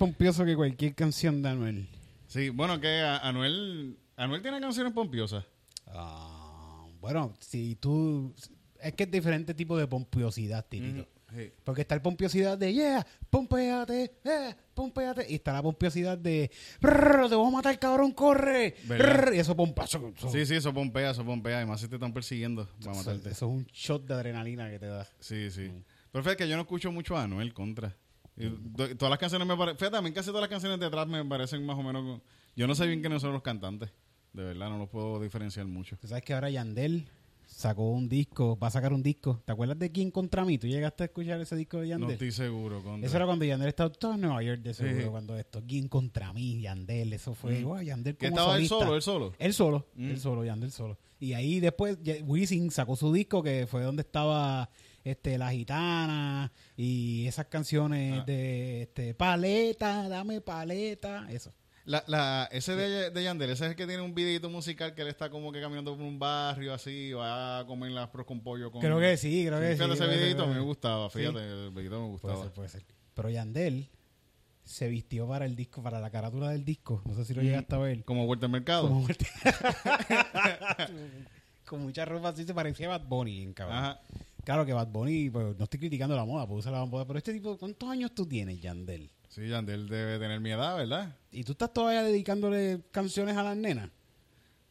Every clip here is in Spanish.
pompioso que cualquier canción de Anuel. Sí, bueno, que Anuel. Anuel tiene canciones pompiosas. Ah, bueno, si tú... Es que es diferente tipo de pompiosidad. Sí. Porque está el pompiosidad de, yeah, pompeate, pompeate. Y está la pompiosidad de, "Brr, te voy a matar, cabrón, corre. Y eso pompa. Eso, Sí, sí, eso pompea, eso pompea. Y más si te están persiguiendo eso- matarte. eso es un shot de adrenalina que te da. Sí, sí. Pero fíjate que yo no escucho mucho a Anuel contra. Y todas las canciones me parecen. Fíjate, a mí casi todas las canciones de atrás me parecen más o menos. Yo no sé bien quiénes son los cantantes. De verdad, no los puedo diferenciar mucho. Tú sabes que ahora Yandel sacó un disco, va a sacar un disco. ¿Te acuerdas de quién contra mí? ¿Tú llegaste a escuchar ese disco de No Yandel? estoy seguro. Contra. Eso era cuando Yandel estaba todo en Nueva York de seguro, Sí. cuando esto, ¿quién contra mí? Yandel, eso fue, wow, Yandel como estaba él solista. solo, él solo. Él solo, Mm. él solo, Yandel solo. Y ahí después Wisin sacó su disco que fue donde estaba este La Gitana y esas canciones Ah. de este paleta, dame paleta, eso. La, la, ese de, de Yandel, ese es el que tiene un videito musical que él está como que caminando por un barrio así, va a comer las pros con pollo con... Creo que sí, creo que sí. Fíjate ese videito, a mí me gustaba, Sí. fíjate, el videito me Puede gustaba. ser, puede ser. Pero Yandel se vistió para el disco, para la carátula del disco. No sé si lo Mm. llegaste a ver. Como vuelta al mercado. Como muerte. Con mucha ropa así se parecía a Bad Bunny, en cabrón. Ajá. Claro que Bad Bunny, pues, no estoy criticando la moda, puedo usar la moda, pero este tipo, ¿cuántos años tú tienes, Yandel? Sí, Yandel debe tener mi edad, ¿verdad? ¿Y tú estás todavía dedicándole canciones a las nenas?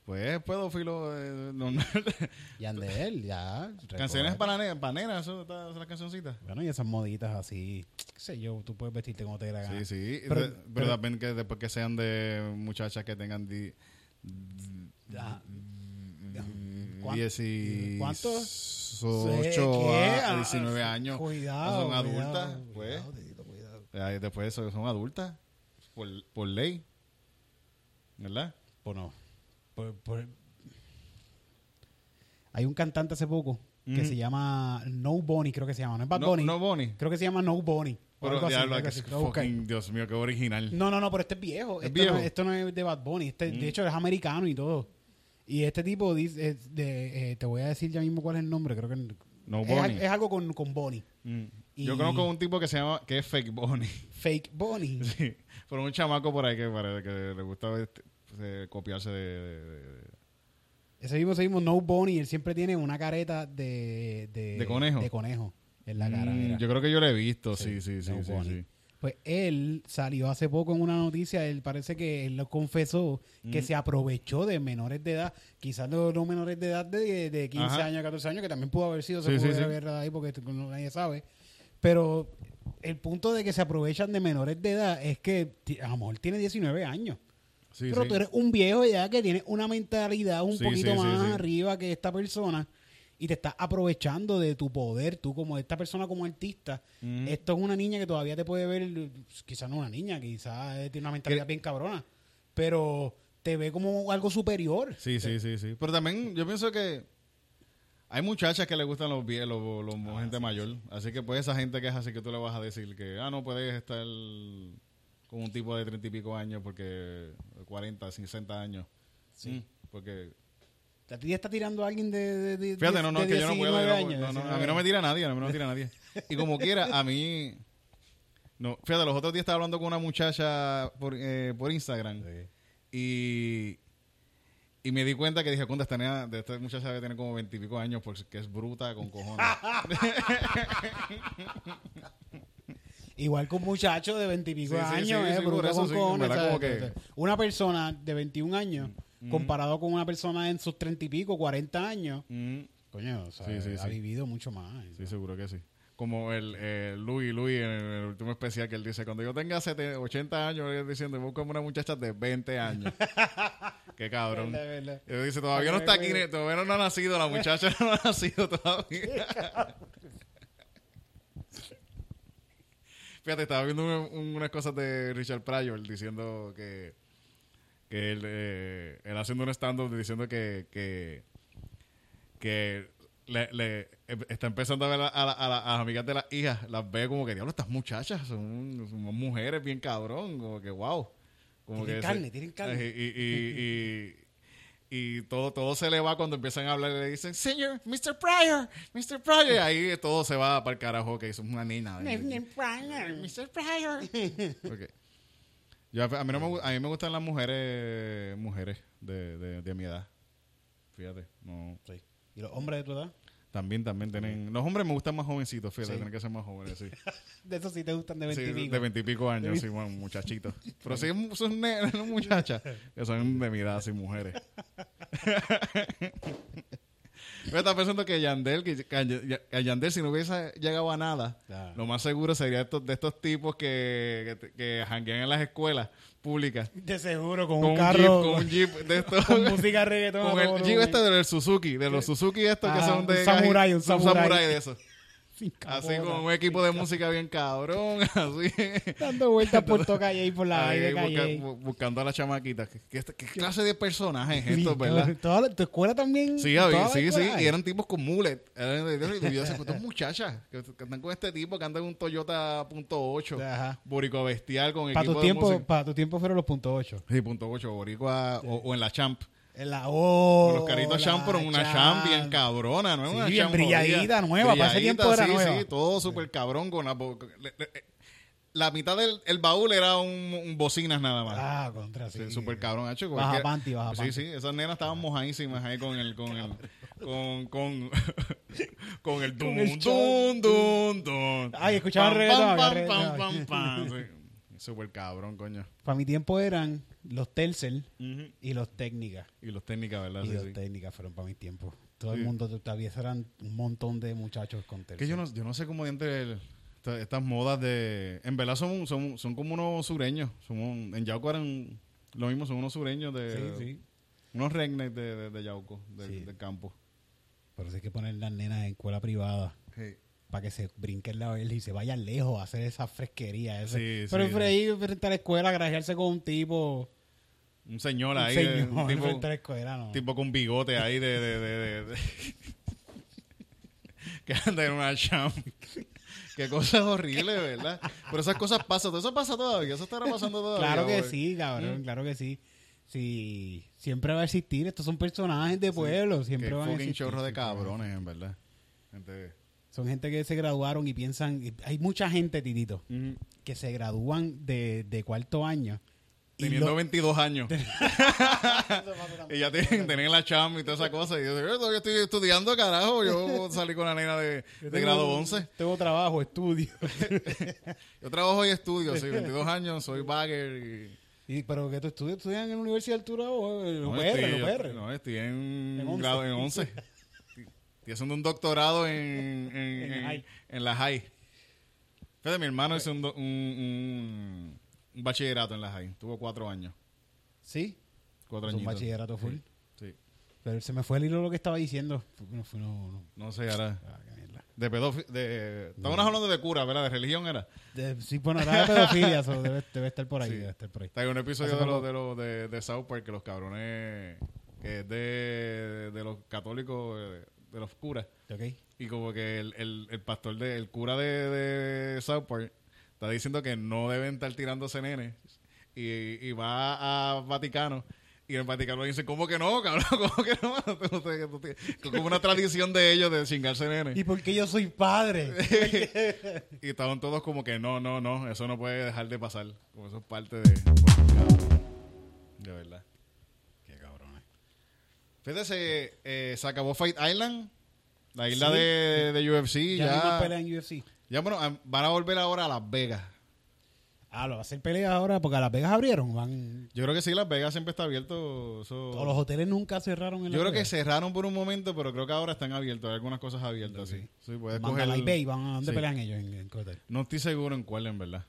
Pues pedófilo eh, normal. Yandel, ya. Canciones para, ne- para nenas, eso, esas las cancioncitas. Bueno, y esas moditas así, qué sé yo, tú puedes vestirte como te dé la gana. Sí, sí. Pero- Pero, pero- también que después que sean de muchachas que tengan di, Ah, mm, ¿Cuán- 18 ¿Cuántos? a Ah, 19 años. Cuidado. son cuidado, adultas, pues. cuidado, cuidado. Después eso son adultas. Por, por ley. ¿Verdad? Pues no. Por- por- Hay un cantante hace poco que se llama No Bonnie, creo que se llama. No es Bad No, Bunny. no. Creo que se llama No Bonnie. Pero así, que Dios mío, qué original. No, no, no, pero este es viejo. ¿Es Esto, viejo? No, esto no es de Bad Bunny. Este, Mm. De hecho, es americano y todo. Y este tipo dice, es de, eh, te voy a decir ya mismo cuál es el nombre. Creo que No es, Bonnie. al- es algo con, con Bonnie. Mm. Y- Yo conozco un tipo que se llama, que es fake Bonnie. Fake Bonnie. Sí, pero un chamaco por ahí que parece que le gusta este, eh, copiarse de, de- de- Ese mismo, ese mismo No Bunny, él siempre tiene una careta de... De, ¿De conejo? De conejo en la cara, Mm, yo creo que yo lo he visto, sí, sí, sí, No sí, sí. Pues él salió hace poco en una noticia, él parece que él lo confesó, Mm. que se aprovechó de menores de edad, quizás no, no menores de edad de, de 15 Ajá. años, 14 años, que también pudo haber sido, se Sí, pudo sí, sí. haber ahí porque nadie sabe. Pero el punto de que se aprovechan de menores de edad es que a lo mejor tiene 19 años. Sí, pero sí. tú eres un viejo ya que tiene una mentalidad un Sí, poquito sí, sí, más sí. arriba que esta persona y te estás aprovechando de tu poder, tú como esta persona como artista. Mm. Esto es una niña que todavía te puede ver, quizás no una niña, quizás tiene una mentalidad bien cabrona, pero te ve como algo superior. Sí, sí, sí, sí. Pero también yo pienso que hay muchachas que le gustan los viejos, los, los- Ah, gente mayor. Así que pues esa gente que es así que tú le vas a decir que, ah, no puedes estar con un tipo de treinta y pico años porque 40, 60 años. Sí. Mm, porque, ¿A ti está tirando a alguien de, de, de- fíjate, no, no, de es que yo no puedo. 19 yo no años, puedo, no, no, a 19 mí no me tira nadie, a mí no me tira nadie. Y como quiera, a mí... No, fíjate, los otros días estaba hablando con una muchacha por, eh, por Instagram. Y, y me di cuenta que dije, cuando esta, nena- de esta muchacha debe tener como veintipico años porque es bruta con cojones. Igual que un muchacho de veintipico Sí, años, sí, eh, sí, por bruto eso con cojones. Como que- Una persona de 21 años, Mm. Comparado con una persona en sus treinta y pico, 40 años, Mm, coño, o sea, Sí, sí, ha sí. vivido mucho más. sí, seguro que sí. Como el eh, Louis Louis en el, último especial que él dice, cuando yo tenga 70, 80 años, él diciendo, busco una muchacha de 20 años. Qué cabrón. Él dice, todavía no está aquí, todavía no ha nacido, la muchacha no ha nacido todavía. Fíjate, estaba viendo un- un- unas cosas de Richard Pryor diciendo que, que él, eh, él haciendo un stand-up diciendo que, que, que le, le- em- está empezando a ver a, a la- a la- a las amigas de las hijas, las ve como que, diablo, estas muchachas son, son mujeres bien cabrón, como que, wow. Como Tienen que carne, tienen carne. Y, y, y, y- y todo, todo se le va cuando empiezan a hablar y le dicen, señor, Mr. Pryor, Mr. Pryor. Y ahí todo se va para el carajo, que es una nena. Mr. Pryor. Ok. Yo, a, mí no me, a mí me gustan las mujeres mujeres de, de, de mi edad. Fíjate. No. Sí. ¿Y los hombres de tu edad? También, también tienen... Los hombres me gustan más jovencitos, fíjate. Sí. Tienen que ser más jóvenes, sí. De esos sí te gustan de Sí, 20 y pico. de veintipico años, sí, bueno, muchachitos. Pero sí son muchachas que son de mi edad, sí, mujeres. Yo estaba pensando que Yandel, que, Yandel, si no hubiese llegado a nada, Claro. lo más seguro sería estos, de estos tipos que, que, que janguean en las escuelas públicas. De seguro, con, Con un un carro, jeep, con un jeep de estos. con música reggaetón. Con el jeep este del Suzuki, de los Suzuki estos que son de... un samurái, un samurái. de esos. Así capota. con un equipo de música bien cabrón, así. Dando vueltas por todo calle y por la Ahí de busca- calle. bu- buscando a las chamaquitas. ¿Qué, qué- qué clase de personajes es estos, verdad? Toda ¿Tu escuela también? Sí, había- sí, sí. Y eran tipos con de- de- y yo estas muchachas que, que están con este tipo que anda en un Toyota punto .8. Ajá. Boricua bestial con Para equipo tu de tiempo, música. para tu tiempo fueron los puntos 8. Sí, punto .8. Boricua o, o en la Champ. La O. Con los caritos champ, pero una champ bien cabrona, ¿no? Sí, Una bien brilladita, nueva, para ese tiempo era sí, nueva. Sí, todo súper cabrón con la... le- La mitad del el baúl era un, un bocinas nada más. Ah, contra, sí. Sí, súper cabrón, hecho. Baja panty, baja Sí, panty. sí, esas nenas estaban mojadísimas ahí con el, con el, con, con, con el dun, dun, dun, dun. Ay, escuchaban reggaetón, pam, había pam, reggaetón. pam, pam, sí. Súper cabrón, coño. Para mi tiempo eran los Telcel y los Técnicas. Y los técnicas, ¿verdad? Y Sí, los sí. Técnicas fueron para mi tiempo. Todo el mundo todavía eran un montón de muchachos con Telcel. Que yo no, yo no sé cómo de entre el- esta- estas modas de... En verdad son, son, son como unos sureños. Somos, en Yauco eran lo mismo, son unos sureños de... Sí, sí. Unos rednecks de, de, de Yauco, de- Sí. del campo. Pero sí hay que poner las nenas en escuela privada. Sí. para que se brinquen la verde y se vayan lejos a hacer esa fresquería. ese- Sí, Pero sí, frente a la escuela, grajearse con un tipo. Un señor Un ahí, de- señor un tipo, no. tipo con bigote ahí de... de, de, de- de- que anda en una champ. Qué cosas horribles, ¿verdad? Pero esas cosas pasan. Eso pasa todavía. Eso estará pasando todavía. Claro que sí, cabrón, Mm. claro que sí. Sí, siempre va a existir. Estos son personajes de pueblo, siempre Qué van a fucking existir. chorro de cabrones, en verdad. Gente... Son gente que se graduaron y piensan. Hay mucha gente, Titito, que se gradúan de, de cuarto año teniendo lo- 22 años. Y ya tienen, tienen la chamba y toda esa cosa. Y yo, "Eh, yo estoy estudiando, carajo. Yo salí con la nena de, de tengo- grado 11. Tengo trabajo, estudio. Yo trabajo y estudio, sí, 22 años, soy bagger y... y, ¿Pero que tú estudias, estudias en la Universidad del Turabo? o en No, UPR, estoy, en UPR. no, estoy en, En 11. grado en 11. Estoy haciendo un doctorado en, en, En en- la high. Fíjate, mi hermano hizo un, un, un- un bachillerato en la high. Tuvo cuatro años. Sí, Cuatro es un bachillerato full. Sí. Pero se me fue el hilo lo que estaba diciendo. No, fue- no, no. No sé, ahora... Ah. De pedofi- de Estábamos hablando de cura, ¿verdad? De religión era. De- sí, bueno, era de pedofilia, so debe, debe estar por ahí, Sí. debe estar por ahí. Está en un episodio de, lo, de, lo, de, de South Park que los cabrones... Que es de, de los católicos, eh, de los curas. ¿Ok? Y como que el, el, el pastor, de, el cura de, de South Park está diciendo que no deben estar tirándose nenes. Y, y va a Vaticano. Y en el Vaticano dicen, ¿cómo que no, cabrón? ¿Cómo que no? Como una tradición de ellos de chingarse nenes. ¿Y por qué yo soy padre? Y estaban todos como que no, no, no, eso no puede dejar de pasar. Como eso es parte de... De verdad. qué cabrones. Fíjate, se, eh, se acabó Fight Island. La isla Sí. de, de UFC. Ya, Ya, no hay más pelea en UFC. Ya, bueno, van a volver ahora a Las Vegas. Ah, lo va a hacer peleas ahora porque a Las Vegas abrieron. Van, Yo creo que sí, Las Vegas siempre está abierto. Todos los hoteles nunca cerraron en Yo creo que cerraron por un momento, pero creo que ahora están abiertos. Hay algunas cosas abiertas, sí. Sí, puedes coger... Bay, van a dónde Sí. pelean ellos en, en hotel? No estoy seguro en cuál, en verdad.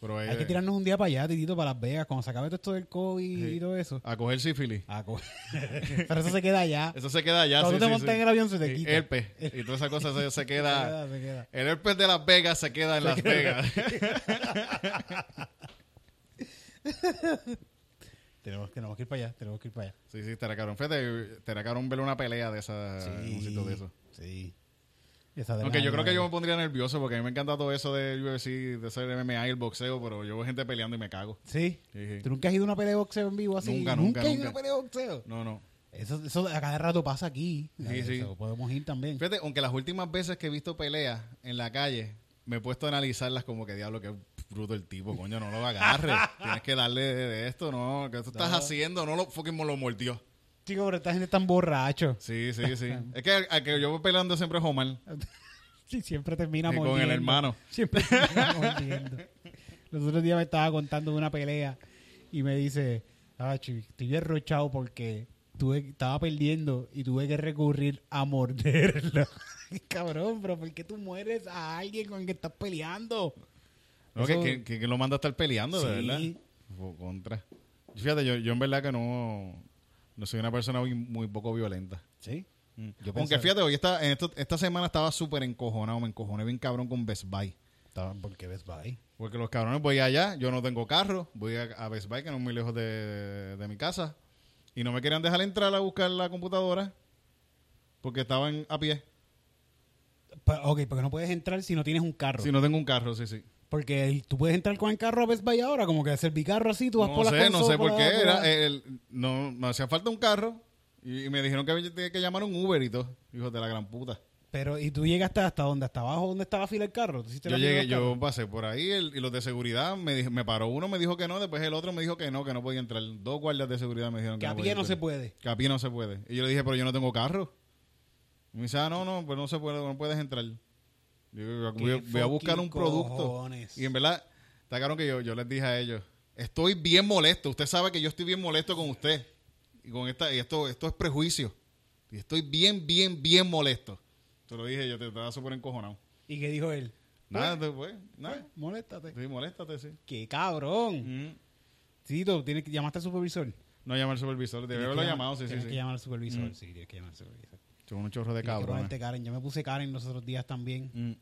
Pero Hay eh, que tirarnos un día para allá, Titito, para Las Vegas, cuando se acabe todo esto del COVID Sí. y todo eso. A coger sífilis. Ah, co- Pero eso se queda allá. Eso se queda allá. Cuando sí, tú te sí, montas en el avión se te quita. Herpes. Y todas esas cosas se, se Se queda... queda, se queda. El herpes de Las Vegas se queda en Las Vegas. Tenemos, tenemos que ir para allá, tenemos que ir para allá. sí, sí, estará cabrón. Fíjate, estará cabrón ver una pelea de esa... un sitio de eso. Sí. De Aunque yo creo que yo me pondría nervioso porque a mí me encanta todo eso del UFC, de hacer MMA y el boxeo, pero yo veo gente peleando y me cago. Sí. ¿Tú nunca has ido a una pelea de boxeo en vivo así? Nunca, nunca, has ido a nunca. una pelea de boxeo? No, no. Eso, eso a cada rato pasa aquí. Sí, sí. Eso, Podemos ir también. Fíjate, aunque las últimas veces que he visto peleas en la calle, me he puesto a analizarlas como que diablo, que bruto el tipo, coño, no lo agarre. Tienes que darle de, de esto, no, que tú estás No. haciendo, no lo fucking lo mordió. Chico, pero esta gente es tan borracho. Sí, sí, sí. es que al que yo voy peleando siempre es Omar. Sí, siempre termina Y con el mordiendo. hermano. Siempre termina mordiendo. Los otros días me estaba contando de una pelea y me dice, ah, chi, estoy derrochado porque tuve, estaba perdiendo y tuve que recurrir a morderlo. Cabrón, pero ¿por qué tú mueres a alguien con el que estás peleando? No, que, Eso- que, que- que lo manda a estar peleando, de Sí. verdad. O contra. Fíjate, yo, yo en verdad que no, no soy una persona muy, muy poco violenta. Sí. Mm. Yo Aunque pensaba- fíjate, hoy esta, en esto- esta semana estaba súper encojonado, me encojoné bien cabrón con Best Buy. Estaban porque ves bye. Porque los cabrones voy allá, yo no tengo carro, voy a, a Best Buy, que no es muy lejos de, de mi casa, y no me querían dejar entrar a buscar la computadora porque estaban a pie. Pa- Ok, porque no puedes entrar si no tienes un carro. Si no tengo un carro, sí, sí. Porque el- tú puedes entrar con el carro a Best Buy ahora, como que hacer carro así, tú vas No por la sé, no sé por qué. Era, el- no, me hacía falta un carro y, me dijeron que había tenía que llamar un Uber y todo. Hijos de la gran puta. Pero, ¿y tú llegaste hasta dónde? ¿Hasta abajo donde estaba la fila del carro? ¿Tú hiciste Yo llegué, yo pasé por ahí el- y los de seguridad me, dij- me paró uno, me dijo que no, después el otro me dijo que no, que no podía entrar. Dos guardias de seguridad me dijeron que, Que a no pie no se puede. Que a pie no se puede. Y yo le dije, pero yo no tengo carro. Y me dice, ah, no, no, pues no se puede, no puedes entrar. Yo, voy, a- voy a buscar un producto. Y en verdad, está claro que yo, yo les dije a ellos, estoy bien molesto. Usted sabe que yo estoy bien molesto con usted. Y con esta, y esto, esto es prejuicio. Y estoy bien, bien, bien molesto. Te lo dije, yo te estaba súper encojonado. ¿Y qué dijo él? Nada, después, nada. Pues, moléstate. Sí, moléstate, sí. ¡Qué cabrón! Mm. Tito, tienes que llamaste al supervisor. No llama al supervisor, debe haberlo llamar- llamado, sí, sí, Tienes sí. que llamar al supervisor, Mm. sí, tienes que llamar al supervisor. Son un chorro de ponerte Karen. Yo me puse Karen los otros días también. Mm.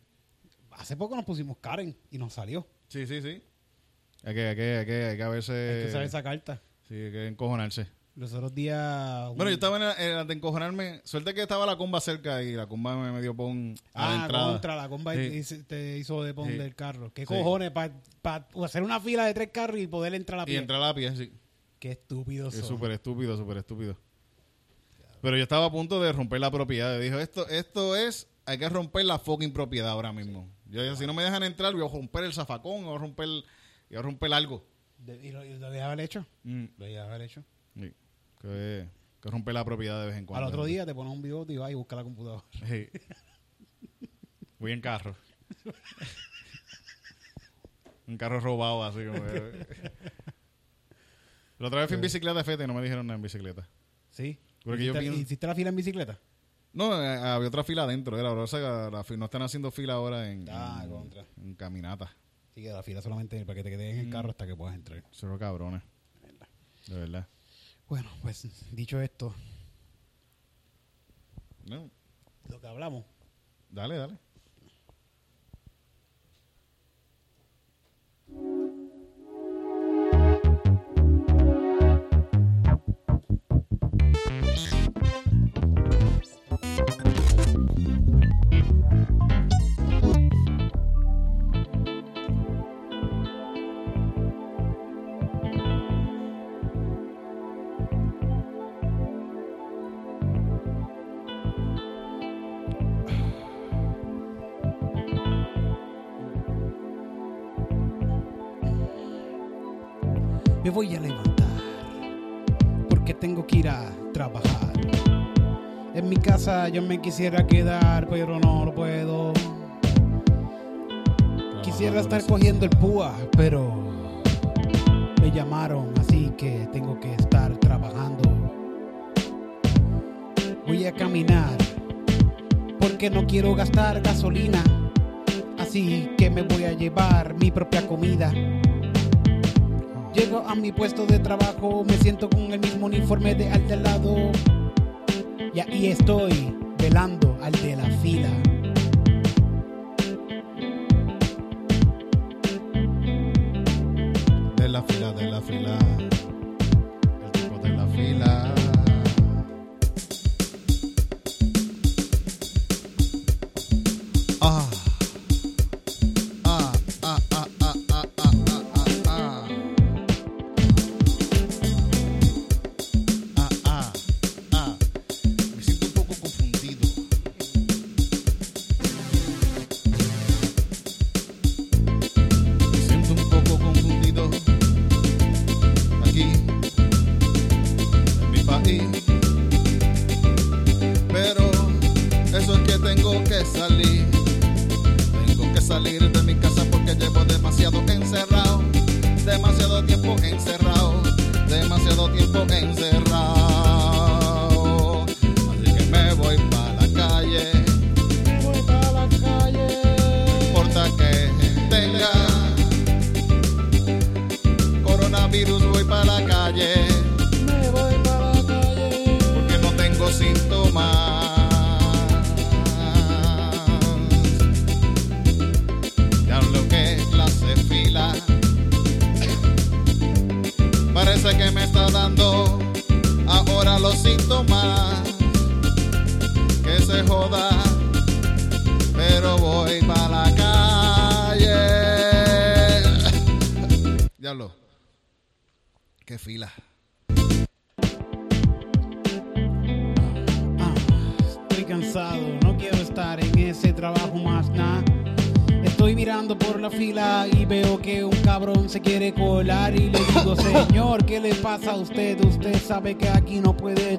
Hace poco nos pusimos Karen y nos salió. Sí, sí, sí. Hay que, hay que, hay que, hay que a veces... Hay que saber esa carta. Sí, hay que encojonarse. Los otros días... Bueno, yo estaba en la, en la de encojonarme. Suerte que estaba la comba cerca y la comba me, me dio pon a la Ah, entrada. contra la comba Sí. te hizo de poner Sí. el carro. ¿Qué Sí. cojones? Para hacer una fila de tres carros y poder entrar a Y pie. entrar a la pie, sí. Qué estúpidos Es súper estúpido, súper estúpido. Pero yo estaba a punto de romper la propiedad. Yo dije, esto, esto es, hay que romper la fucking propiedad ahora mismo. Yo dije, si no me dejan entrar, voy a romper el zafacón, voy a romper, voy a romper algo. De- ¿Y lo, y lo dejaba el hecho? Mm, Lo dejaba el hecho. sí. Que, que rompe la propiedad de vez en cuando. Al otro día te pones un bigote y vas y buscas la computadora. Sí. Voy en carro. un carro robado así como que- La otra vez fui en bicicleta, fete, y no me dijeron nada en bicicleta. Sí. Porque yo ¿Hiciste, pienso- ¿Hiciste la fila en bicicleta? No, eh, había otra fila adentro. Era, o sea, la fi- no están haciendo fila ahora en, Ah, en, contra. en caminata. Sí, que la fila solamente para que te quedes en el carro hasta que puedas entrar. Son cabrones. De verdad. Bueno, pues dicho esto, No, lo que hablamos. dale, dale. Voy a levantar porque tengo que ir a trabajar. En mi casa yo me quisiera quedar, pero no lo puedo. Quisiera estar cogiendo el púa, pero me llamaron, así que tengo que estar trabajando. Voy a caminar porque no quiero gastar gasolina, así que me voy a llevar mi propia comida. Llego a mi puesto de trabajo, me siento con el mismo uniforme de al de lado. Y ahí estoy, velando al de la fila. De la fila, de la fila. El tipo de la fila.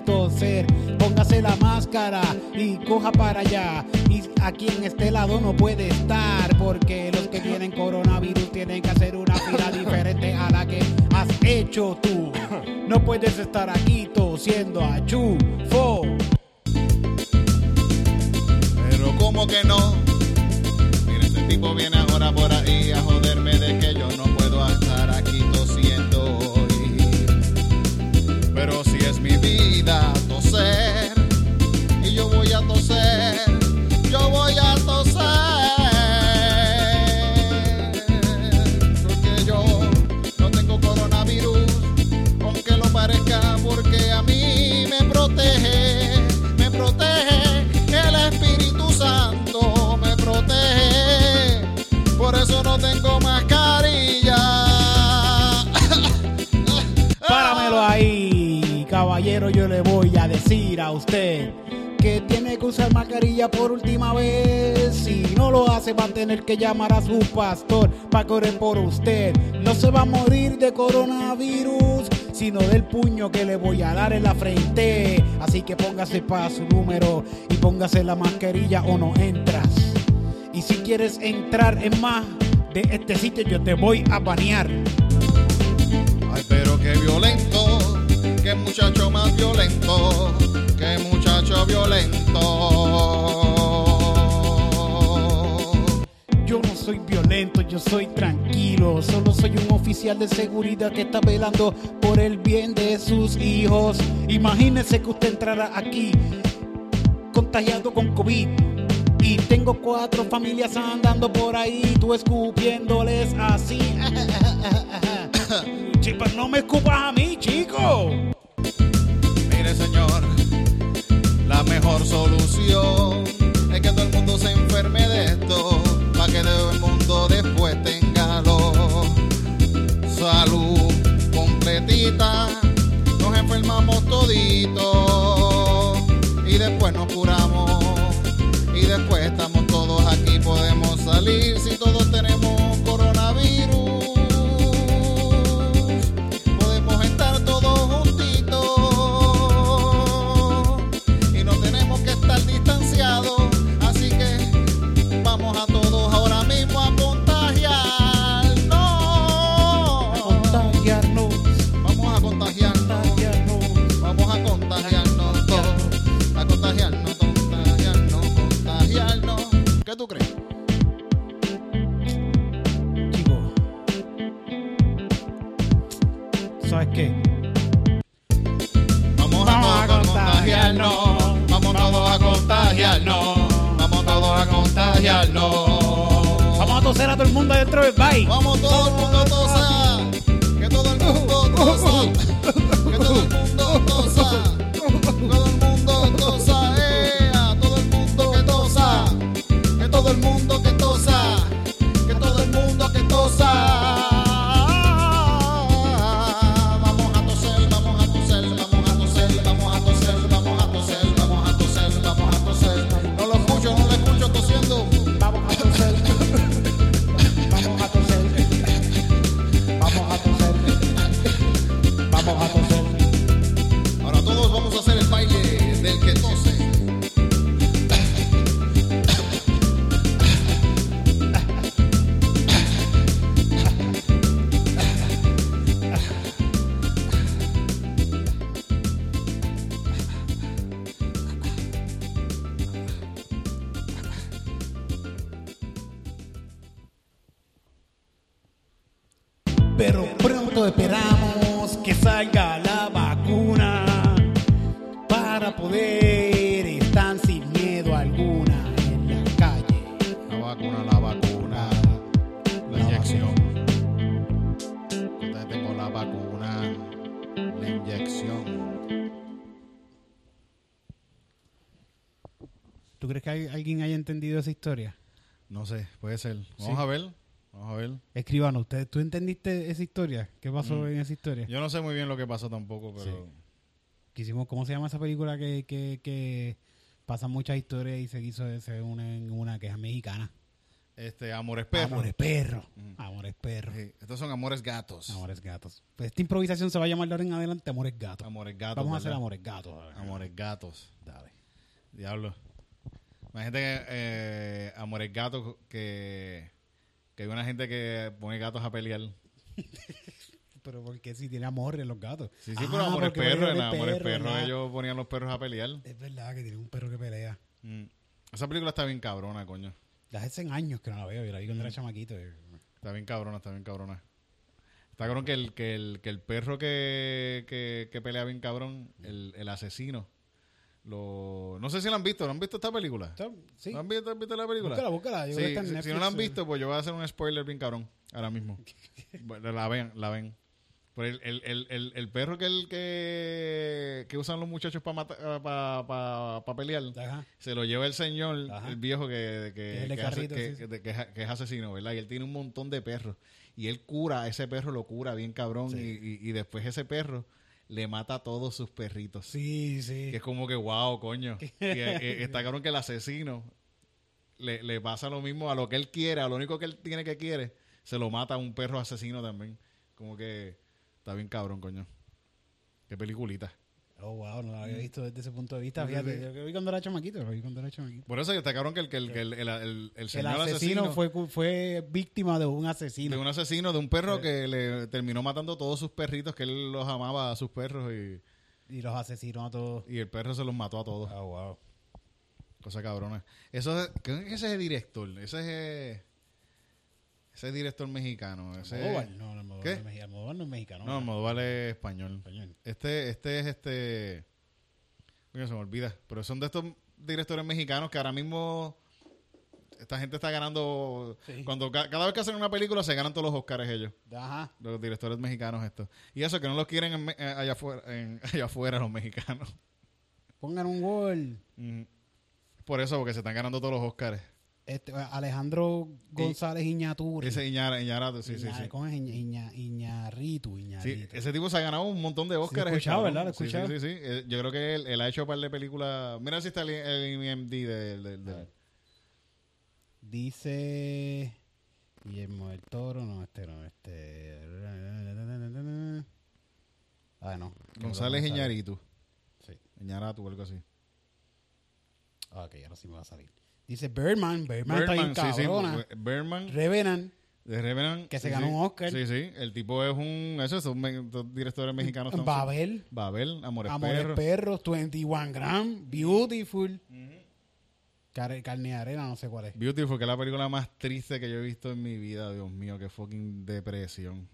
Toser. Póngase la máscara y coja para allá. Y aquí en este lado no puede estar porque los que tienen coronavirus tienen que hacer una fila diferente a la que has hecho tú. No puedes estar aquí tosiendo a chufo. Pero como que no. Mira, este tipo viene ahora por ahí a joderme yo voy a toser, yo voy a toser. Porque yo no tengo coronavirus, aunque lo parezca, porque a mí me protege, me protege el Espíritu Santo, me protege. Por eso no tengo mascarilla. Páramelo ahí, caballero, yo le voy a decir a usted que tiene que usar mascarilla por última vez. Si no lo hace, va a tener que llamar a su pastor para correr por usted. No se va a morir de coronavirus, sino del puño que le voy a dar en la frente. Así que póngase para su número y póngase la mascarilla o no entras. Y si quieres entrar en más de este sitio, yo te voy a banear. Ay, pero qué violento, qué muchacho más violento, violento. Yo no soy violento, yo soy tranquilo. Solo soy un oficial de seguridad que está velando por el bien de sus hijos. Imagínese que usted entrara aquí contagiado con COVID. Y tengo cuatro familias andando por ahí, tú escupiéndoles así. Chicos, no me escupas a mí, chico. Mire, señor, mejor solución es que todo el mundo se enferme de esto, para que todo el mundo después tenga lo- salud completita. Nos enfermamos toditos entendido esa historia? No sé, puede ser. Vamos Sí. a ver, vamos a ver. Escribanos, ¿usted, ¿tú entendiste esa historia? ¿Qué pasó Mm. en esa historia? Yo no sé muy bien lo que pasó tampoco, pero Quisimos, ¿Cómo se llama esa película que, que, que pasan muchas historias y se quiso se une en una que es mexicana? este Amores Perros. Amores perro. Mm. Amores perro. Sí, estos son amores gatos. Amores gatos. Pues esta improvisación se va a llamar de ahora en adelante Amores gatos. Amores gatos. Vamos a hacer amores gatos. Amores gatos. Dale. Diablo. Imagínate que eh, Amores gatos que, que hay una gente que pone gatos a pelear. Pero porque si tiene amor en los gatos. Sí, sí, Ah, pero Amores porque Perros, en el Amores perro, ellos ponían los perros a pelear. Es verdad que tiene un perro que pelea. Mm. Esa película está bien cabrona, coño. Ya hace años que no la veo. Yo la vi cuando Mm. era chamaquito. Está bien cabrona, está bien cabrona. Está cabrón que el, que el, que el perro que, que, que pelea bien cabrón, el, el asesino, lo... No sé si lo han visto, ¿no han visto esta película? Sí. ¿No han visto, han visto la película? Búscala, búscala. Yo Sí, si, no la han eh. visto, pues yo voy a hacer un spoiler bien cabrón ahora mismo. Bueno, la ven, la ven. Pero el, el, el, el, el perro que el que, que usan los muchachos para para pelear, Ajá. se lo lleva el señor, Ajá. el viejo que, es hace- sí, que- que asesino, ¿verdad? Y él tiene un montón de perros. Y él cura, ese perro lo cura bien cabrón. Sí. Y, y- y después ese perro le mata a todos sus perritos. Sí, sí. Que es como que, wow, coño. Y, eh, está cabrón que el asesino le, le pasa lo mismo a lo que él quiere, a lo único que él tiene que quiere, se lo mata a un perro asesino también. Como que está bien cabrón, coño. Qué peliculita. Oh, wow, no lo había visto desde ese punto de vista. Fíjate, yo lo vi cuando era chamaquito, lo vi cuando era chamaquito. Por eso que está cabrón que el, que el, que el, el, el- el El señor asesino, fue, fue víctima de un asesino. de un asesino, de un perro que le terminó matando todos sus perritos, que él los amaba a sus perros y, Y los asesinó a todos. y el perro se los mató a todos. Oh, wow. Cosa cabrona. Eso es, creo que ese es el director. Ese es eh, ese es director mexicano. Ese, Almodóvar, no, Almodóvar ¿Qué? no es mexicano. Almodóvar no es mexicano. No, Almodóvar es español. Español. Este, este es este. Coño, se me olvida. Pero son de estos directores mexicanos que ahora mismo. Esta gente está ganando. Sí. Cuando ca- cada vez que hacen una película se ganan todos los Oscars ellos. Ajá. Los directores mexicanos estos. Y eso que no los quieren en Me- eh, allá afuera, en- allá afuera los mexicanos. Pongan un gol. Ujú. Por eso, porque se están ganando todos los Oscars. Este, Alejandro González Iñaturi. Ese Iñara, Iñarato, sí, sí, sí. ¿Cómo es? Iña- Iña- Iñarritu, Sí, Iñarritu. ese tipo se ha ganado un montón de Oscars. he escuchado. ¿verdad? Lo Sí, escuchado. Sí, sí, sí. Eh, Yo creo que él, él ha hecho un par de películas. Mira si está el, el IMDb de, de- de- Dice Guillermo del Toro, no, este no, este. Ah, no. González Iñaritu. Sí. Iñaratu o algo así. Ah, ok, ahora sí me va a salir. Dice Birdman, Birdman, está bien Birdman, sí, sí. cabrona. Berman, Revenant, de Revenant. Que se sí, ganó un Oscar. Sí, sí. El tipo es un. Eso, son dos directores mexicanos. son- Babel, Babel, Amores, Amores Perros. Perros, 21 Gram, Beautiful, Car- Carne de Arena, no sé cuál es. Beautiful, que es la película más triste que yo he visto en mi vida, Dios mío, qué fucking depresión.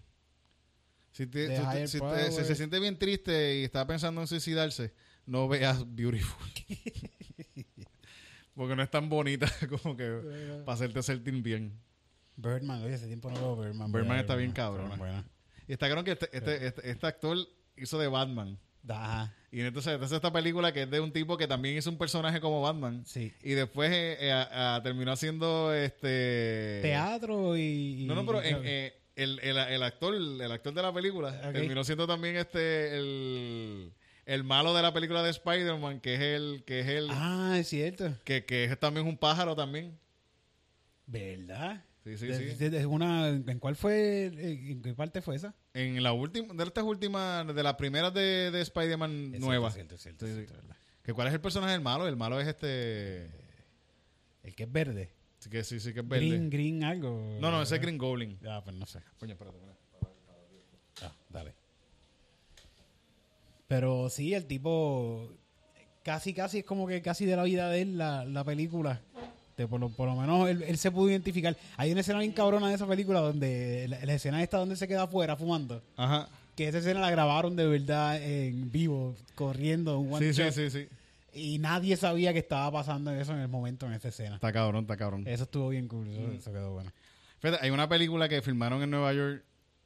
Si, te- si te- si se siente bien triste y está pensando en suicidarse, no veas Beautiful. Porque no es tan bonita como que para hacerte sentir bien. Birdman, oye, hace tiempo no veo Birdman. Birdman está bien buena. Y está claro que este, este, este, este actor hizo de Batman. Ajá, Y entonces, entonces esta película que es de un tipo que también hizo un personaje como Batman. sí. Y después eh, eh, a- a- terminó haciendo este... Teatro y... y- No, no, pero en, eh, el, el, el actor, el actor de la película, terminó siendo también este el, el malo de la película de Spider-Man, que es el, que es el, Ah, es cierto. que, que es también un pájaro también. ¿Verdad? Sí, sí, De- sí. de- una, ¿En cuál fue? eh, ¿En qué parte fue esa? En la última, de estas últimas, de las primeras de, de Spider-Man Es nuevas. cierto, cierto, Sí, cierto. Que ¿Cuál es el personaje del malo? El malo es este... El que es verde. Sí, que sí, sí que es verde. Green, green algo. No, no, ese es Green Goblin. Ah, pues no sé. Coño, espérate, espérate. Ah, dale. Pero sí, el tipo casi, casi es como que casi de la vida de él la, la película. De por, lo, por lo menos él, él se pudo identificar. Hay una escena bien cabrona de esa película donde la, la escena esta donde se queda afuera fumando. Ajá. Que esa escena la grabaron de verdad en vivo, corriendo un one Sí, sí, shot. sí, sí. Y nadie sabía que estaba pasando eso en el momento en esa escena. Está cabrón, está cabrón. Eso estuvo bien cool, eso, eso quedó bueno. Fíjate, hay una película que filmaron en Nueva York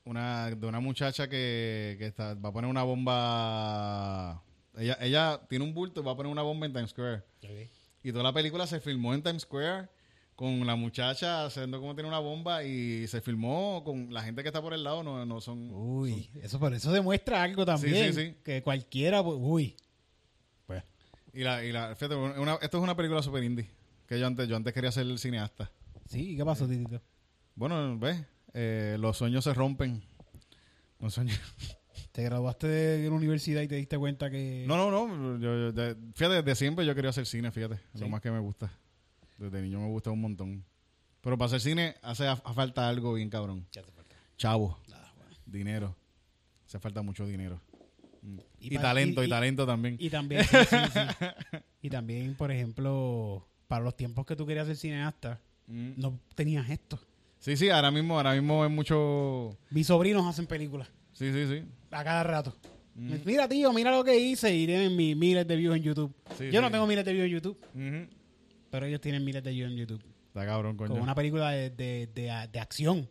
una, de una muchacha que, que está, va a poner una bomba. Ella, ella tiene un bulto y va a poner una bomba en Times Square. Y toda la película se filmó en Times Square con la muchacha haciendo como tiene una bomba y se filmó con la gente que está por el lado, no, no son. Uy, eso, pero eso demuestra algo también. sí, sí. Que cualquiera, pues, uy. Pues, Y la, y la, fíjate, una- esto es una película super indie. Que yo antes, yo antes quería ser cineasta. sí, ¿qué pasó, Titito? Bueno, ves, Eh, los sueños se rompen. Los sueños. ¿Te graduaste de la universidad y te diste cuenta que... No, no, no. Yo, yo- de- fíjate, desde siempre yo quería hacer cine, fíjate. Sí. Lo más que me gusta. Desde niño me gusta un montón. Pero para hacer cine hace a- a falta algo bien cabrón. ¿Qué hace falta? Chavo, Ah, bueno. dinero. Hace falta mucho dinero. Y, talento, y, y- talento también. Y también, sí, sí, sí. Y también, por ejemplo, para los tiempos que tú querías ser cineasta, Mm. no tenías esto. Sí, sí, ahora mismo, ahora mismo es mucho. Mis sobrinos hacen películas Sí, sí, sí. a cada rato. Mm. Mira, tío, mira lo que hice y tienen mi- miles de views en YouTube. Sí, Yo sí. no tengo miles de views en YouTube, pero ellos tienen miles de views en YouTube. Está cabrón, coño. Con una película de, de, de, de acción.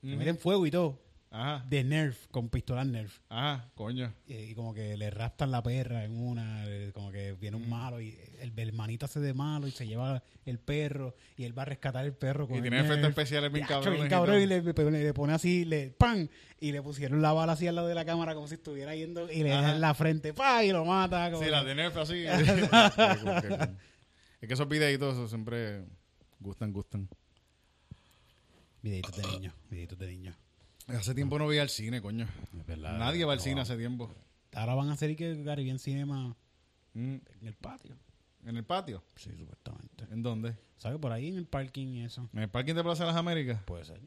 Que Ujú. meten fuego y todo. Ajá. de Nerf, con pistolas Nerf. Ajá, coño. Y, y como que le raptan la perra en una, eh, como que viene Mm. un malo y el, el manito hace de malo y se lleva el perro y él va a rescatar el perro con Y el tiene efectos especiales bien cabrones bien cabrón, y le, le- pone así, le ¡pam! Y le pusieron la bala así al lado de la cámara como si estuviera yendo y le da en la frente, ¡pa! Y lo mata. como Sí, la de Nerf así. Es que esos videitos siempre gustan, gustan. Videitos de niños, videitos de niños. Hace tiempo no voy al cine, coño. Es verdad, Nadie va al no cine hace tiempo. Ahora van a hacer y que Caribbean Cinema Mm, en el patio. ¿En el patio? Sí, supuestamente. ¿En dónde? ¿Sabes? Por ahí en el parking y eso. ¿En el parking de Plaza de las Américas? Puede ser.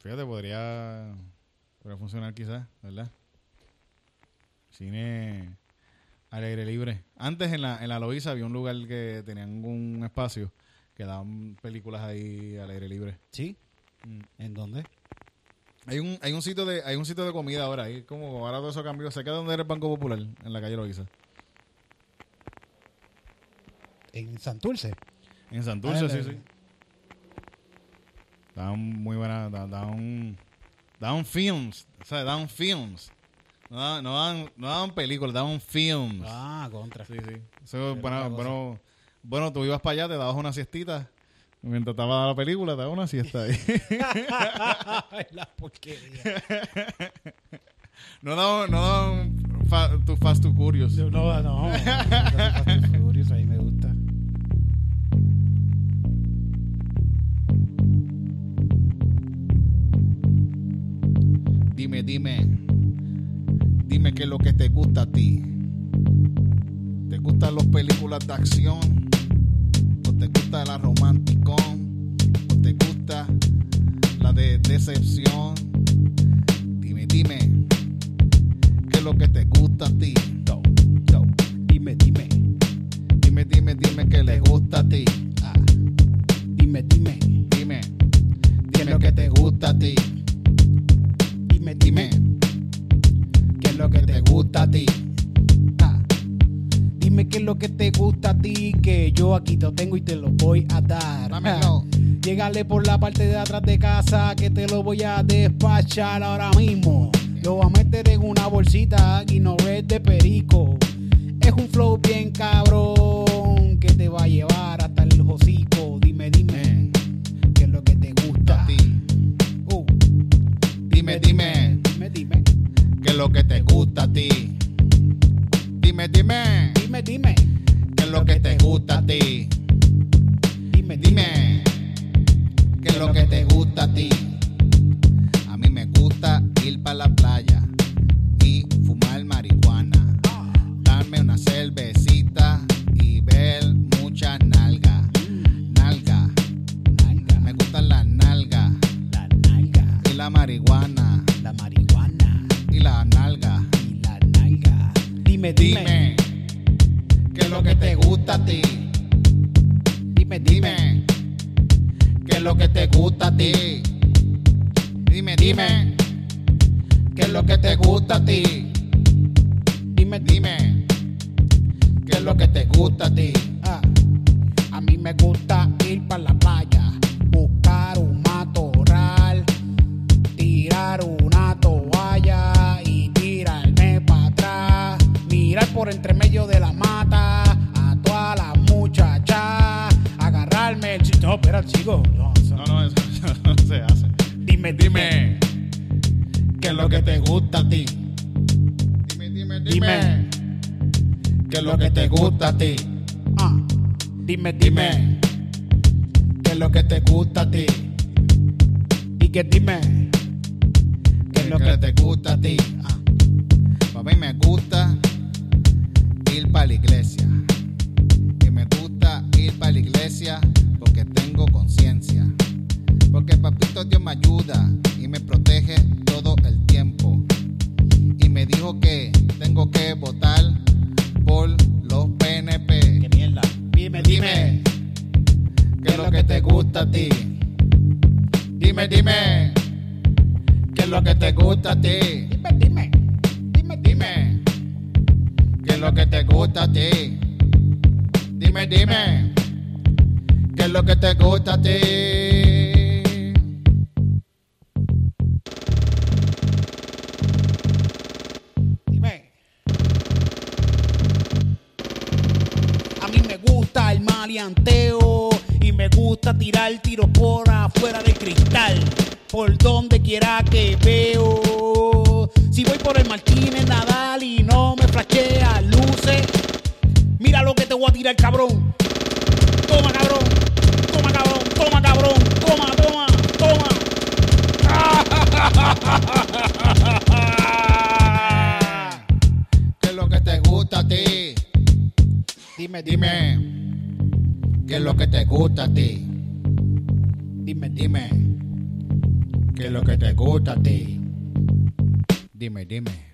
Fíjate, podría, podría funcionar quizás, ¿verdad? Cine al aire libre. Antes en la, en la Loíza había un lugar que tenían un espacio que daban películas ahí al aire libre. ¿Sí? Mm. ¿En dónde? Hay un, hay un sitio de, hay un sitio de comida ahora, ahí como ahora todo eso cambió. ¿Se queda donde era el Banco Popular? En la calle Loíza. ¿En Santurce? En Santurce, Ah, sí, sí. Daban muy buena, da- daban, daban films, o sea, daban films. No no daban, no daban películas, daban films. Ah, contra. Sí, sí. Eso, bueno, bueno, bueno, tú ibas para allá, te dabas una siestita. Mientras estaba la película, dabas una siesta ahí. la porquería. no daban, no daban fa, tu Fast to Curious. No, no, no. no, Fast and Furious, ahí me gusta. Dime, dime. Dime qué es lo que te gusta a ti. ¿Te gustan las películas de acción? ¿O te gusta la romanticón? ¿O te gusta la de decepción? Dime, dime. ¿Qué es lo que te gusta a ti? Yo, yo. Dime, dime. Dime, dime, dime qué le gusta a ti. Ah. Dime, dime. Dime. Dime qué te gusta a ti. Dime. dime. ¿Qué es lo que te gusta a ti? Dime qué es lo que te gusta a ti, que yo aquí te lo tengo y te lo voy a dar. Dámelo. Llégale por la parte de atrás de casa que te lo voy a despachar ahora mismo. Lo voy a meter en una bolsita y no es de perico. Es un flow bien cabrón que te va a llevar hasta el hocico. Dime, dime, qué es lo que te gusta A ti. Uh, Dime, dime. dime, dime, ¿Qué es lo que te gusta a ti? Dime, dime. dime, dime, ¿Qué es lo que te gusta a ti? dime, Dime. ¿Qué es lo que te gusta a ti? Gusta a ti? dime, dime, ¿qué es lo que te gusta a ti? Dime, dime, ¿qué es lo que te gusta a ti? dime, Dime, ¿qué es lo que te gusta a ti? Ah, a mí me gusta ir para la playa, buscar un matorral, tirar una toalla y tirarme para atrás, mirar por entre medio de No, espera, chico. No, eso- No, no, eso, no se hace. Dime, dime, ¿qué es lo que te gusta a ti? Dime, dime, dime. ¿qué es lo que te gusta a ti? Ah, dime, dime, ¿qué es lo que te gusta a ti? y que dime, ¿Qué es lo que te gusta a ti? Ah, mí me gusta ir para la iglesia. Y me gusta ir para la iglesia porque tengo conciencia. Porque papito Dios me ayuda y me protege todo el tiempo. Y me dijo que tengo que votar por los PNP. qué mierda. Dime, Dime, ¿qué es lo que te gusta a ti? Dime, dime, ¿qué es lo que te gusta a ti? Dime, dime, dime, Dime, ¿qué es lo que te gusta a ti? Dime, dime, ¿Qué es lo que te gusta a ti? Dime. A mí me gusta el maleanteo y me gusta tirar tiros por afuera del cristal. Por donde quiera que veo. Si voy por el Martínez Nadal y no me flashea luces, mira lo que te voy a tirar, cabrón. Toma, cabrón. Toma, cabrón. Toma, toma, toma. ¿Qué es lo que te gusta a ti? Dime, dime. ¿Qué es lo que te gusta a ti? Dime, dime. ¿Qué es lo que te gusta a ti? Dime, dime.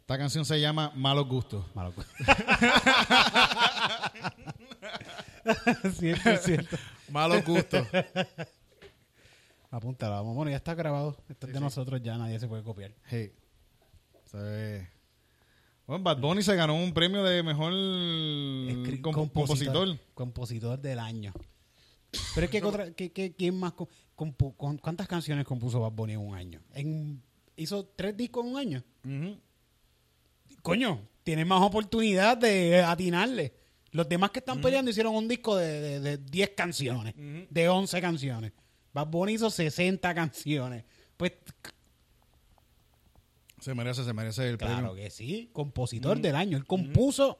Esta canción se llama Malos Gustos. Malos Gustos. 100%. Malos gustos. Apúntalo, vamos. Bueno, ya está grabado. Esto es de nosotros ya, nadie se puede copiar. Hey. Se... Bueno, Bad Bunny se ganó un premio de mejor compositor. Compositor del año. Pero es que, otra, que, que ¿quién más? Con, ¿Cuántas canciones compuso Bad Bunny en un año? Hizo tres discos en un año. Coño, tienes más oportunidad de atinarle. Los demás que están peleando hicieron un disco de, de, de 10 canciones, de 11 canciones. Bad Bunny hizo 60 canciones. Pues Se merece, se merece el claro premio. que sí, compositor del año. Él compuso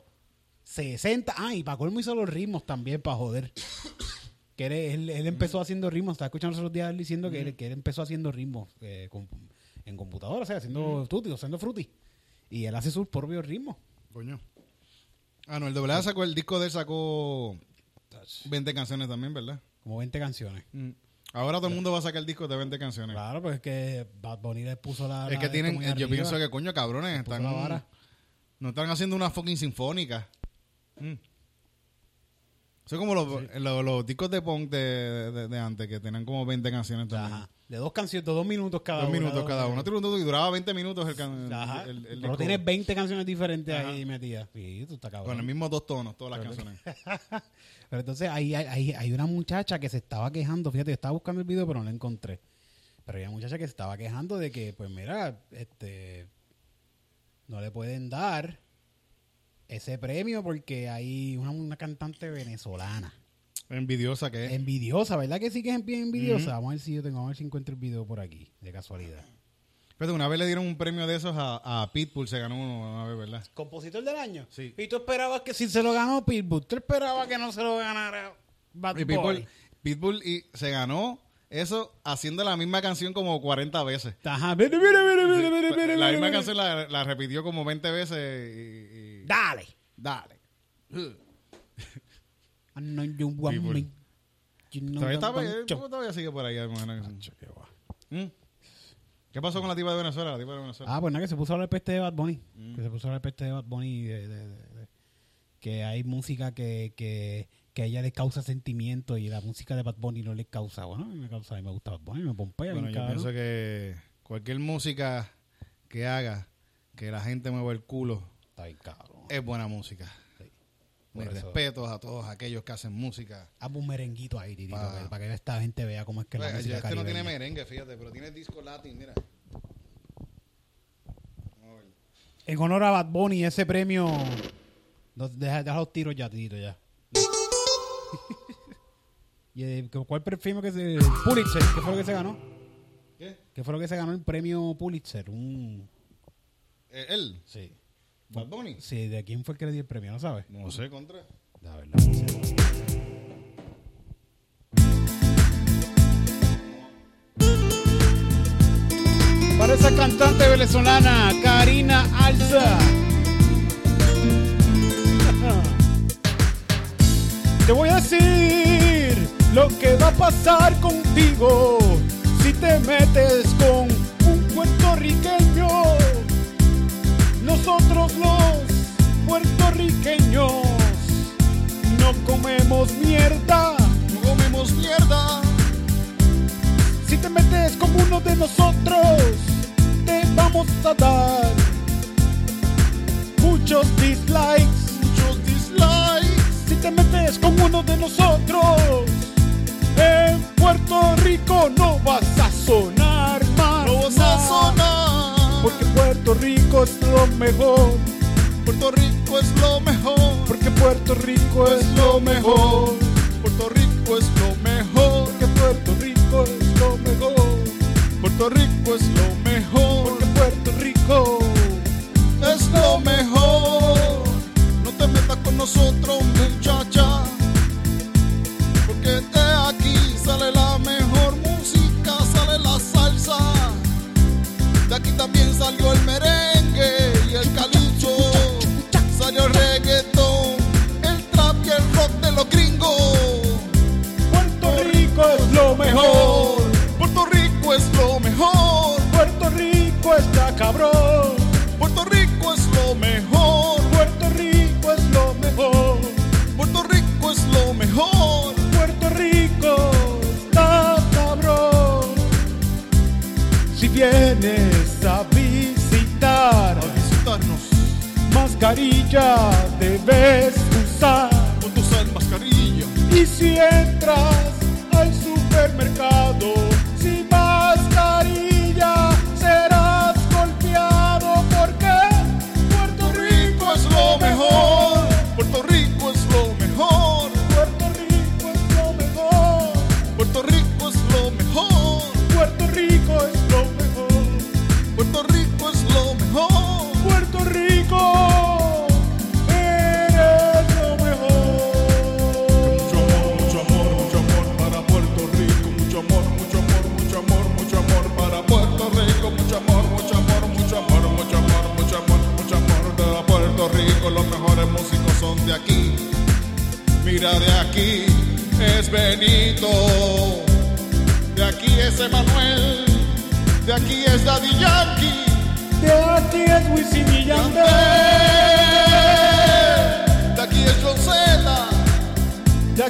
60. Ah, y para colmo hizo los ritmos también, para joder. Que él, él- él empezó haciendo ritmos. Estaba escuchando los otros días él diciendo que, él, que él empezó haciendo ritmos eh, con- en computadora, o sea, haciendo tutti, haciendo fruity. Y él hace sus propios ritmos. Coño. Ah, no, el doble A sacó, el disco de él sacó 20 canciones también, ¿verdad? Como 20 canciones. Mm. Ahora todo el mundo va a sacar el disco de 20 canciones. Claro, pues es que Bad Bunny puso la. es la que tienen, muy yo arriba, pienso que coño, cabrones, están, la vara. no están haciendo una fucking sinfónica. Mm. Son como los, los, los discos de punk de, de, de antes, que tenían como 20 canciones también. Ajá. De dos canciones, de dos minutos cada Dos uno. minutos cada uno. Y duraba 20 minutos el, can- Ajá. el, el Pero tienes 20 canciones diferentes Ajá. ahí metidas. Sí, tú estás cabrón. Con los mismos dos tonos, todas las canciones. Pero entonces ahí hay, hay, hay una muchacha que se estaba quejando. Fíjate, yo estaba buscando el video, pero no la encontré. Pero hay una muchacha que se estaba quejando de que, pues mira, este. No le pueden dar ese premio porque hay una, una cantante venezolana. Envidiosa que es. Envidiosa, ¿verdad que sí que es bien envidiosa? Vamos a ver si yo tengo, vamos a ver si encuentro el video por aquí, de casualidad. Pero una vez le dieron un premio de esos a, a Pitbull, se ganó uno una vez, ¿verdad? ¿Compositor del año? Sí. ¿Y tú esperabas que si se lo ganó Pitbull, tú esperabas que no se lo ganara Bad Y Boy? Pitbull, Pitbull y se ganó eso haciendo la misma canción como 40 veces. Ajá. Mira, mira, mira, mira, mira, mira, la misma canción la, la repitió como 20 veces y... y- Dale. dale. Know Todavía, está, todavía sigue por ahí. ¿Mm? ¿Qué pasó con la tipa de Venezuela? La tipa de Venezuela. Ah, pues nada, que se puso a hablar peste de Bad Bunny. Que se puso a hablar peste de Bad Bunny. de- de- de- que hay música que, que, que a ella le causa sentimiento y la música de Bad Bunny no le causa. Bueno, a mí me causa, a mí me gusta Bad Bunny, me pompea. bueno, yo cabrón. pienso que cualquier música que haga que la gente mueva el culo Está bien cabrón. es buena música. Mis respetos a todos aquellos que hacen música. Hazme un merenguito ahí, Titito, para que esta gente vea cómo es que la Oye, música este no tiene merengue, fíjate, pero tiene disco latín, mira. En honor a Bad Bunny, ese premio... Deja, deja los tiros ya, Titito, ya. ¿Y eh, cuál premio que se... Pulitzer, ¿qué fue lo que se ganó? ¿Qué? ¿Qué fue lo que se ganó el premio Pulitzer? Un... Eh, ¿Él? Sí. ¿Bad Bunny? Sí, ¿de quién fue el que le dio el premio? ¿No sabes? No sé, contra. La verdad. Para esa cantante venezolana, Karina Alza. Te voy a decir lo que va a pasar contigo si te metes con un puertorriqueño. Nosotros los puertorriqueños no comemos mierda. No comemos mierda. Si te metes con uno de nosotros, te vamos a dar muchos dislikes. Muchos dislikes. Si te metes con uno de nosotros, en Puerto Rico no vas a sonar Porque Puerto Rico es lo mejor. Puerto Rico es lo mejor. Porque Puerto Rico es lo mejor. Puerto Rico es lo mejor. Porque Puerto Rico es lo mejor. Puerto Rico es lo mejor. Porque Puerto Rico es lo mejor. No te metas con nosotros,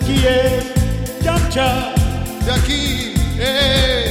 aquí eh, es Yamcha. De aquí es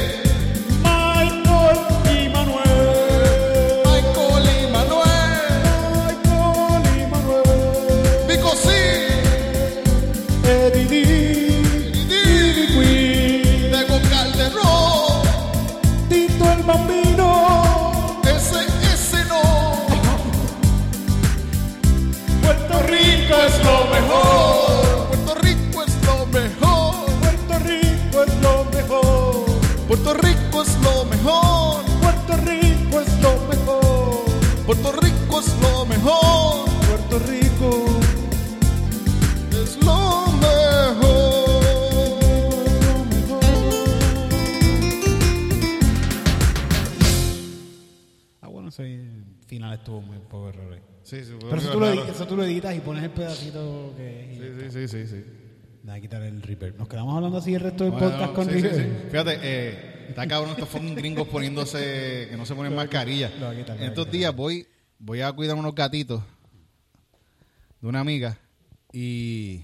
estuvo muy poco error. Sí, sí, Pero eso tú, lo, edi- eso tú lo editas y pones el pedacito que... Sí, sí, sí, sí, sí. Nada, quitar el reverb. Nos quedamos hablando así el resto del Bueno, podcast con sí, sí, sí. Fíjate, eh, está cabrón estos fucking gringos poniéndose que no se ponen mascarilla. lo quitar, a Estos quitar. días voy, voy a cuidar unos gatitos de una amiga y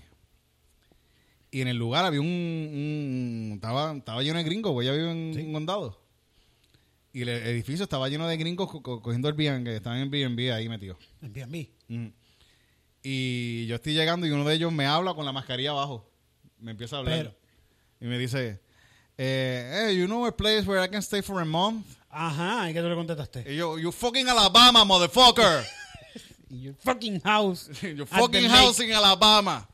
y en el lugar había un, un- estaba, estaba lleno de gringos, pues ella vive en un condado. Y el edificio estaba lleno de gringos co- co- cogiendo el bien, que estaban en BNB ahí metidos. En Airbnb. Mm. Y yo estoy llegando y uno de ellos me habla con la mascarilla abajo. Me empieza a hablar. Pero- Y me dice, eh, hey, you know a place where I can stay for a month? Ajá, ¿y qué tú le contestaste? Y yo, you fucking Alabama, motherfucker. Your fucking house. Your fucking house lake. in Alabama.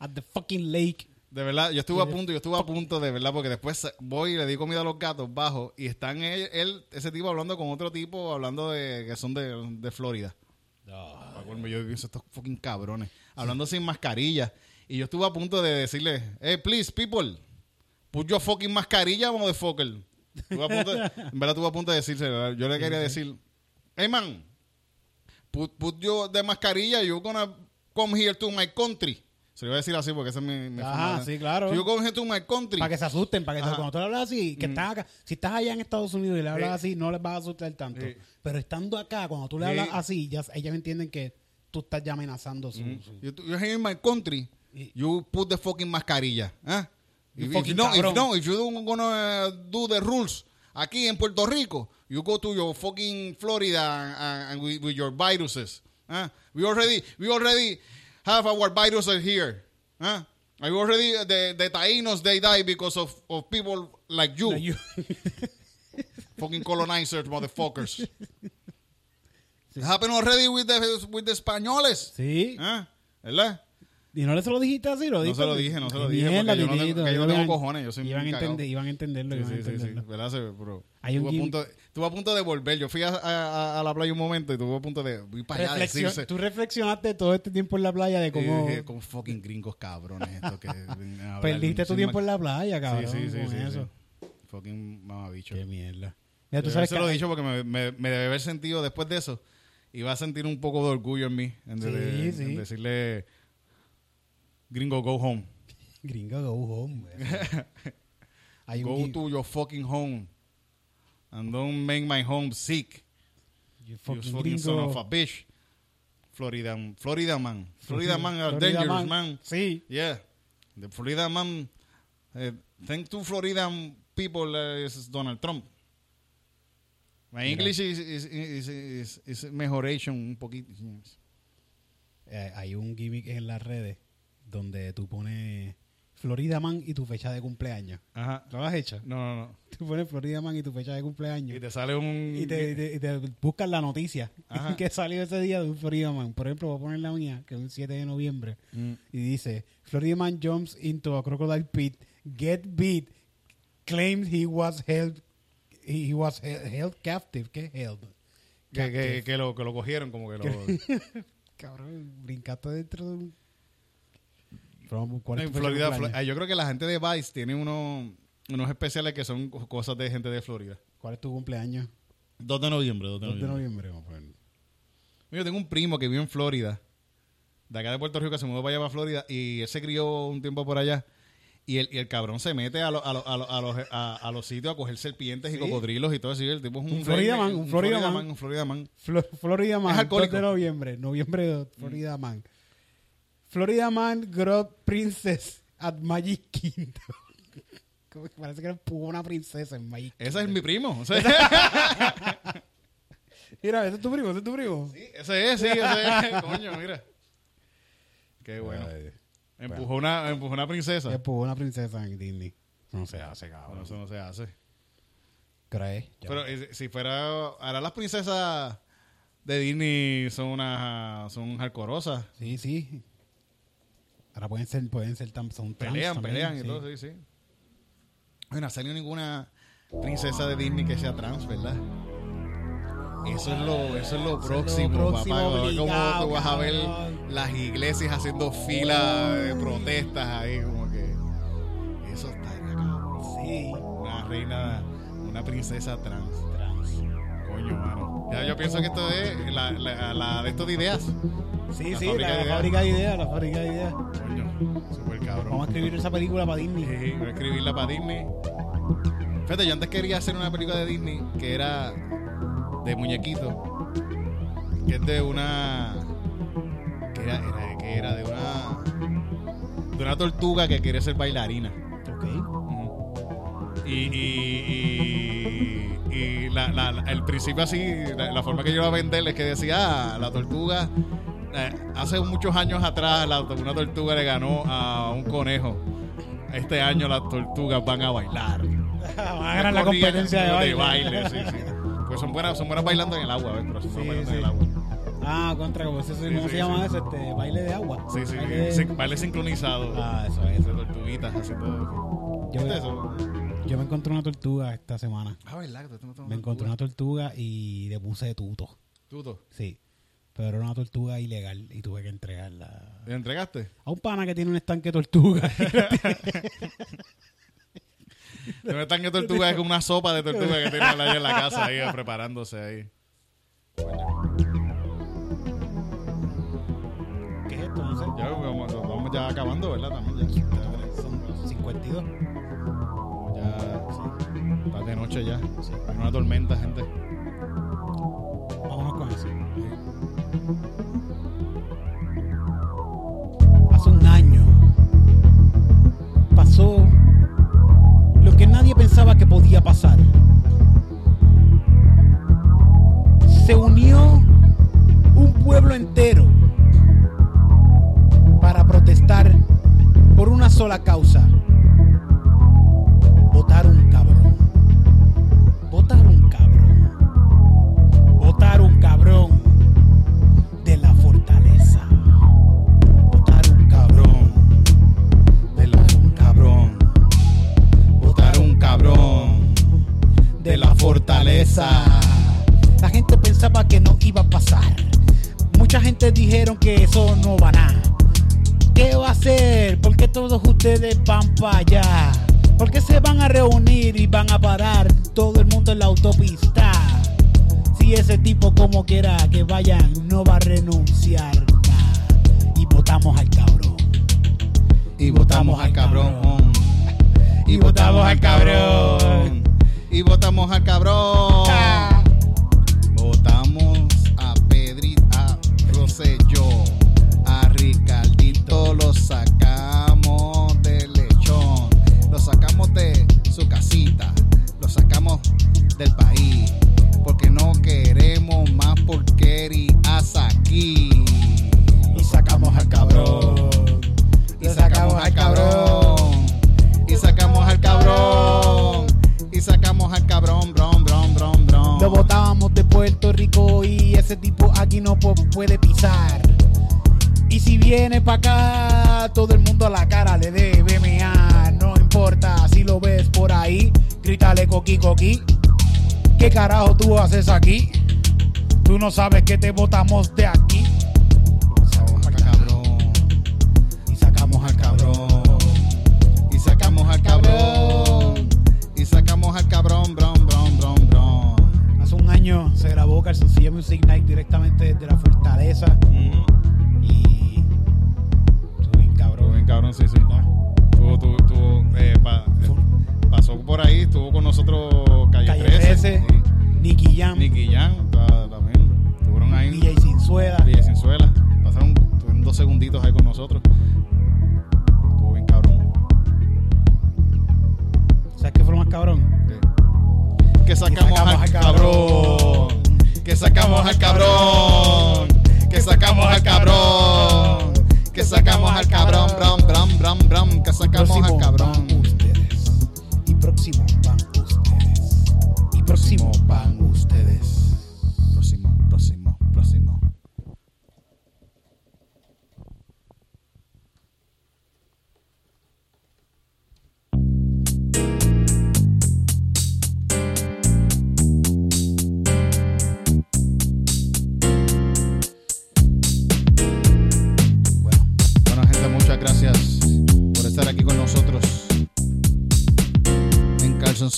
At the fucking lake. De verdad, yo estuve a punto, yo estuve a punto de verdad, porque después voy y le di comida a los gatos bajo y están él, él- ese tipo hablando con otro tipo, hablando de que son de, de Florida. Colmo, Yo pienso estos fucking cabrones, hablando sin mascarilla. Y yo estuve a punto de decirle, hey, please, people, put your fucking mascarilla, motherfucker. Estuve a punto de- en verdad estuve a punto de decirse, yo le quería decir, hey man, put, put your de mascarilla, you're gonna come here to my country. Se lo iba a decir así porque esa es mi, mi Ajá, de- sí, claro. You come here to my country. Para que se asusten, para que se- cuando tú le hablas así, que estás acá, si estás allá en Estados Unidos y le hablas así, no les vas a asustar tanto. Sí. Pero estando acá, cuando tú le hablas así, ya ellas entienden que tú estás ya amenazando su... su- you're here in my country. You put the fucking mascarilla. ¿eh? If, if fucking know, if no, if you don't gonna do the rules aquí en Puerto Rico, you go to your fucking Florida and, and with, with your viruses. ¿eh? We already, we already have our viruses here. ¿eh? And we already the the Taínos they die because of, of people like you, Like you- fucking colonizers, motherfuckers. Sí, Happen already with the, with the españoles. Sí. ¿Ah? ¿Verdad? ¿Y no se lo dijiste así? ¿Lo No dijiste se lo dije, no se lo dije, porque yo no tengo- yo no tengo iban- cojones, yo soy iban, cagao. entender, iban a entenderlo, Sí, iban a sí, sí, sí. entenderlo. ¿Verdad? Pero Hay un estuve, a gim- punto, estuve a punto de volver. Yo fui a, a- a la playa un momento y estuve a punto de ir para allá a Reflexión- decirse. Tú reflexionaste todo este tiempo en la playa de cómo dije, como fucking gringos cabrones estos que hablar perdiste tu tiempo en la playa, cabrón. Sí, sí, sí, con sí, eso. sí. Fucking mamabicho. Qué mierda. Mira, tú Yo sabes que lo he dicho porque me, me, me debe haber sentido después de eso. Iba a sentir un poco de orgullo en mí. En, Sí, de- sí. en decirle, gringo, go home. Gringo go home. Go to your fucking home. And don't make my home sick. you You fucking son of a bitch. Florida, Florida man. Florida man are Florida dangerous, man. man. Sí. Yeah. The Florida man. Uh, thank to Florida people uh, is Donald Trump. My Mira. English is, is, is, is, is mejoration un poquito. Eh, hay un gimmick en las redes donde tú pones Florida Man y tu fecha de cumpleaños. Ajá. ¿Lo has hecho? No, no, no. Tú pones Florida Man y tu fecha de cumpleaños. Y te sale un... Y te, y te- y te buscas la noticia Ajá. que salió ese día de un Florida Man. Por ejemplo, voy a poner la mía, que es el 7 de noviembre. Mm. Y dice, Florida Man jumps into a crocodile pit, get beat, claims he was held, he was held, held captive. ¿Qué held? Que, que, que, lo, que lo cogieron como que lo... Cabrón, brincaste dentro de un... From- ¿cuál es en de Florida, cumpleaños? Flo- yo creo que la gente de Vice tiene uno, unos especiales que son cosas de gente de Florida. ¿Cuál es tu cumpleaños? 2 de noviembre, 2 de 2 de noviembre. vamos a. Yo tengo un primo que vive en Florida, de acá de Puerto Rico, que se mudó para allá para Florida, y él se crió un tiempo por allá. Y el, y el cabrón se mete a, lo- a, lo- a, lo- a los, a, a los sitios a coger serpientes y cocodrilos y todo eso. Y el tipo es un, Un Florida man, un Florida man. Un Florida man. Flo- Florida Man, 2 alcohólico. de noviembre. Noviembre 2, Florida Man. Florida Man grew princess at Magic Kingdom. Como que Parece que empujó una princesa en Magic Ese es mi primo. o sea, Mira, ese es tu primo, ese es tu primo. ese es, sí, ese es. Coño, mira. Qué bueno. Ay, Empujó una, empujó una princesa. Empujó una princesa en Disney. No se hace, Bueno, cabrón. eso no se hace. ¿Crees? Pero eh, si fuera. Ahora las princesas de Disney son unas. Son hardcoreosas. Sí, sí. Ahora pueden ser, pueden ser tan, son trans Pelean, también, pelean y todo, sí, sí. Bueno, no ha salido ninguna princesa de Disney que sea trans, ¿verdad? Eso es lo, eso es lo es lo próximo, próximo papá. Como obligado, tú vas a ver las iglesias haciendo fila de protestas ahí, como que. Eso está cabrón. Sí. Una reina, una princesa trans. Trans. Coño, mano. Ya yo pienso que esto es la, la, la de estos de ideas. Sí, La sí, fábrica la, de la fábrica de ideas, la fábrica de ideas. Coño, súper cabrón. Vamos a escribir esa película para Disney. Sí, voy a escribirla para Disney. Fíjate, yo antes quería hacer una película de Disney que era de muñequito. Que es de una. Que era, era- que era de una. De una tortuga que quiere ser bailarina. Ok. Y, y, y, y la- la- la- el principio así, la, la forma que yo iba a vender es que decía, ah, la tortuga, eh, hace muchos años atrás la- una tortuga le ganó a un conejo. Este año las tortugas van a bailar. Van a ganar la competencia de baile. sí, sí. Pues son buenas, son buenas bailando en el agua, ¿ves? Pero son Sí, bailando sí. en el agua. Ah, contra, ¿cómo, se, Sí, ¿cómo sí, se llama eso? Este, baile de agua. Sí, sí, Baile- baile sincronizado. Ah, eso es. De tortuguitas haciendo. Yo, ¿Viste eso? yo me encontré una tortuga esta semana. Ah, ¿verdad? Me encontré una tortuga y le puse tuto. Tuto, Sí. Pero era una tortuga ilegal y tuve que entregarla. ¿le entregaste? A un pana que tiene un estanque de tortuga. Pero están que tortuga es como una sopa de tortuga que tiene ahí en la casa, ahí preparándose ahí. ¿Qué es esto? No sé. Ya vamos, vamos ya acabando, ¿verdad? También ya. Son 52. Ya, sí. Está de noche ya. Hay una tormenta, gente. Vámonos con eso. Hace un año pasó lo que nadie pensaba que podía pasar. Se unió un pueblo entero para protestar por una sola causa. Votar un cabrón. eso no va nada. ¿Qué va a hacer? ¿Por qué todos ustedes van para allá? ¿Por qué se van a reunir y van a parar todo el mundo en la autopista? Si ese tipo como quiera que vayan no va a renunciar. Y votamos al cabrón. Y votamos al cabrón. Y votamos al cabrón. Y votamos al cabrón. Ah. carajo tú haces aquí? Tú no sabes que te botamos de aquí.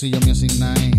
Si yo me asigné